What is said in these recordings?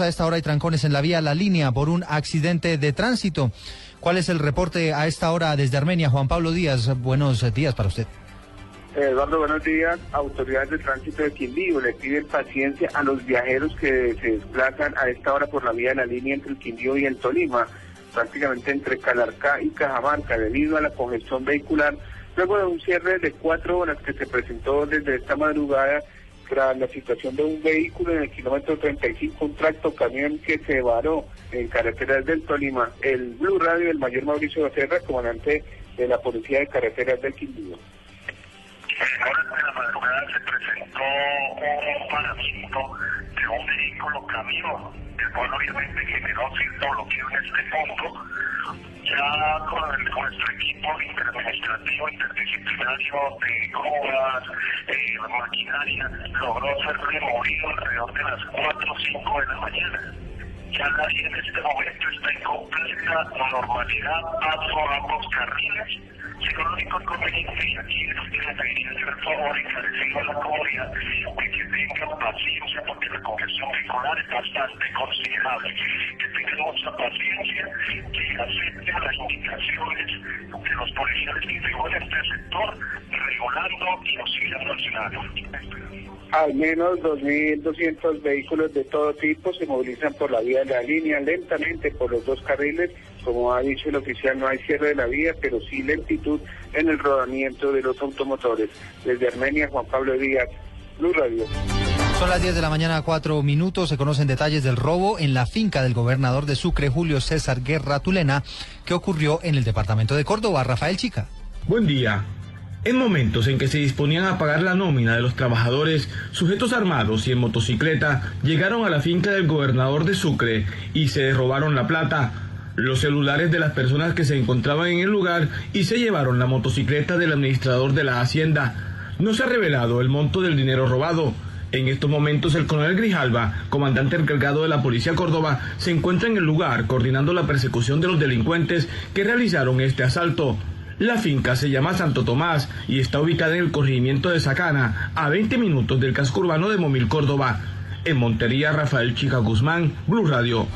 A esta hora hay trancones en la vía La Línea por un accidente de tránsito. ¿Cuál es el reporte a esta hora desde Armenia? Juan Pablo Díaz, buenos días para usted. Eduardo, buenos días. Autoridades de tránsito de Quindío le piden paciencia a los viajeros que se desplazan a esta hora por la vía de la línea entre el Quindío y el Tolima, prácticamente entre Calarcá y Cajamarca, debido a la congestión vehicular, luego de un cierre de cuatro horas que se presentó desde esta madrugada la situación de un vehículo en el kilómetro 35, un tracto camión que se varó en carreteras del Tolima. El Blue Radio del mayor Mauricio Becerra, comandante de la Policía de Carreteras del Quindío. En de la madrugada se presentó un un vehículo camión, el cual obviamente generó cierto bloqueo en este punto. Ya con, nuestro equipo interadministrativo, interdisciplinario de grúas, eh, maquinaria, logró ser removido alrededor de las 4 o 5 de la mañana. Ya vía en este momento está en completa normalidad, paso a ambos carriles. Si lo único inconveniente, y aquí es que le pediría hacer el favor bastante considerable. Que tengan mucha paciencia, que acepten las indicaciones de los policías que en este sector, regulando y nos sigan sancionando. Al menos 2.200 vehículos de todo tipo se movilizan por la vía de la línea lentamente por los dos carriles. Como ha dicho el oficial, no hay cierre de la vía, pero sí lentitud en el rodamiento de los automotores. Desde Armenia, Juan Pablo Díaz, Blue Radio. Son las 10 de la mañana, cuatro minutos. Se conocen detalles del robo en la finca del gobernador de Sucre, Julio César Guerra Tulena, que ocurrió en el departamento de Córdoba. Rafael Chica. Buen día. En momentos en que se disponían a pagar la nómina de los trabajadores, sujetos armados y en motocicleta llegaron a la finca del gobernador de Sucre y se robaron la plata, los celulares de las personas que se encontraban en el lugar y se llevaron la motocicleta del administrador de la hacienda. No se ha revelado el monto del dinero robado. En estos momentos el coronel Grijalva, comandante encargado de la Policía Córdoba, se encuentra en el lugar coordinando la persecución de los delincuentes que realizaron este asalto. La finca se llama Santo Tomás y está ubicada en el corregimiento de Sacana, a 20 minutos del casco urbano de Momil, Córdoba. En Montería, Rafael Chica Guzmán, Blue Radio.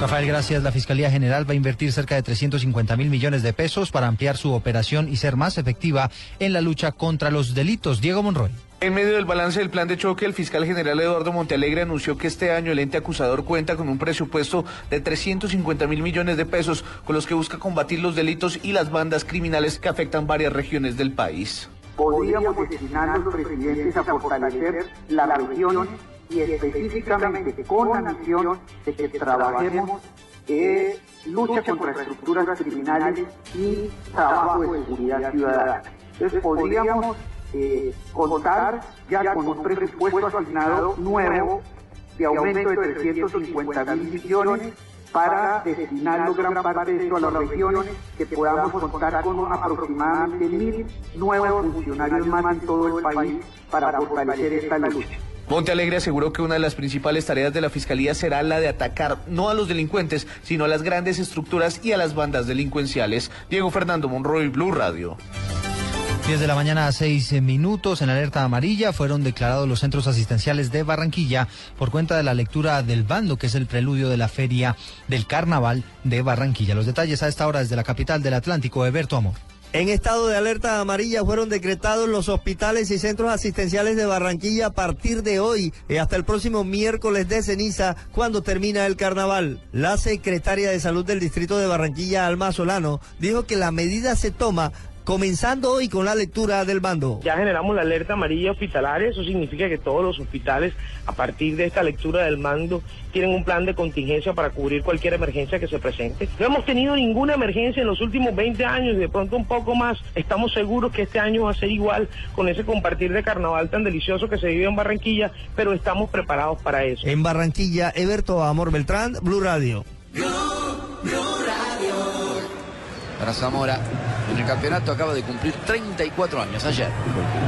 Rafael, gracias. La Fiscalía General va a invertir cerca de 350 mil millones de pesos para ampliar su operación y ser más efectiva en la lucha contra los delitos. Diego Monroy. En medio del balance del plan de choque, el fiscal general Eduardo Montealegre anunció que este año el ente acusador cuenta con un presupuesto de 350 mil millones de pesos, con los que busca combatir los delitos y las bandas criminales que afectan varias regiones del país. Podríamos destinar los presidentes a fortalecer las regiones y específicamente con la misión de que trabajemos en lucha contra estructuras criminales y trabajo de seguridad ciudadana. Entonces podríamos eh, contar ya con un presupuesto asignado nuevo de aumento de 350 mil millones para destinarlo gran parte a las regiones, que podamos contar con aproximadamente mil nuevos funcionarios más en todo el país para fortalecer esta lucha. Monte Alegre aseguró que una de las principales tareas de la Fiscalía será la de atacar no a los delincuentes, sino a las grandes estructuras y a las bandas delincuenciales. Diego Fernando Monroy, Blue Radio. 10 de la mañana a 6 minutos en alerta amarilla fueron declarados los centros asistenciales de Barranquilla por cuenta de la lectura del bando que es el preludio de la feria del carnaval de Barranquilla. Los detalles a esta hora desde la capital del Atlántico, Eberto Amor. En estado de alerta amarilla fueron decretados los hospitales y centros asistenciales de Barranquilla a partir de hoy y hasta el próximo miércoles de ceniza cuando termina el carnaval. La secretaria de salud del distrito de Barranquilla, Alma Solano, dijo que la medida se toma comenzando hoy con la lectura del bando. Ya generamos la alerta amarilla hospitalaria, eso significa que todos los hospitales a partir de esta lectura del mando tienen un plan de contingencia para cubrir cualquier emergencia que se presente. No hemos tenido ninguna emergencia en los últimos 20 años y de pronto un poco más. Estamos seguros que este año va a ser igual con ese compartir de carnaval tan delicioso que se vive en Barranquilla, pero estamos preparados para eso. En Barranquilla, Eberto Amor Beltrán, Blue Radio. Blue, Blue Radio. Para Zamora. en el campeonato acaba de cumplir 34 años ayer.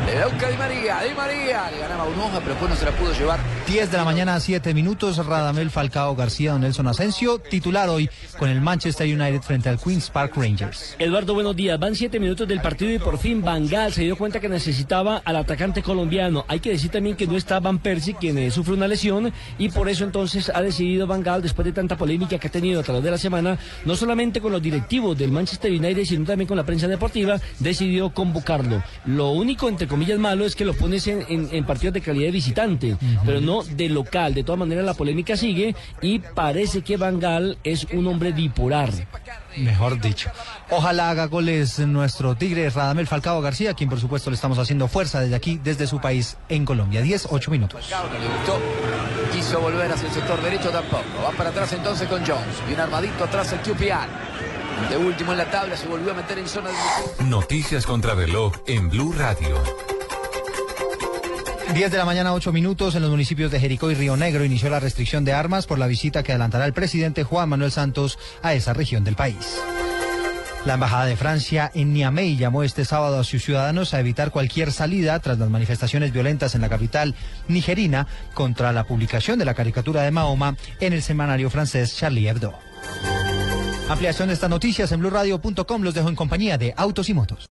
Le busca Di María, Di María, le ganaba un hoja, pero después no se la pudo llevar. 10 de la mañana, 7 minutos, Radamel Falcao García, Don Nelson Asensio, titular hoy con el Manchester United frente al Queen's Park Rangers. Eduardo, buenos días. Van 7 minutos del partido y por fin Van Gaal se dio cuenta que necesitaba al atacante colombiano. Hay que decir también que no está Van Persie, quien eh, sufre una lesión, y por eso entonces ha decidido Van Gaal, después de tanta polémica que ha tenido a través de la semana, no solamente con los directivos del Manchester United, sino también con la prensa deportiva, decidió convocarlo. Lo único, entre comillas, malo es que lo pones en, partidos de calidad de visitante, pero no de local. De todas maneras, la polémica sigue y parece que Van Gaal es un hombre bipolar. Mejor dicho. Ojalá haga goles nuestro tigre Radamel Falcao García, quien por supuesto le estamos haciendo fuerza desde aquí, desde su país en Colombia. 10, 8 minutos. Falcao no le gustó. Quiso volver hacia el sector derecho tampoco. Va para atrás entonces con Jones. Bien armadito atrás el QPR. De último en la tabla se volvió a meter en zona de... Noticias contra reloj en Blue Radio. 10 de la mañana, 8 minutos, en los municipios de Jericó y Río Negro inició la restricción de armas por la visita que adelantará el presidente Juan Manuel Santos a esa región del país. La Embajada de Francia en Niamey llamó este sábado a sus ciudadanos a evitar cualquier salida tras las manifestaciones violentas en la capital nigerina contra la publicación de la caricatura de Mahoma en el semanario francés Charlie Hebdo. Ampliación de estas noticias en blurradio.com los dejo en compañía de Autos y Motos.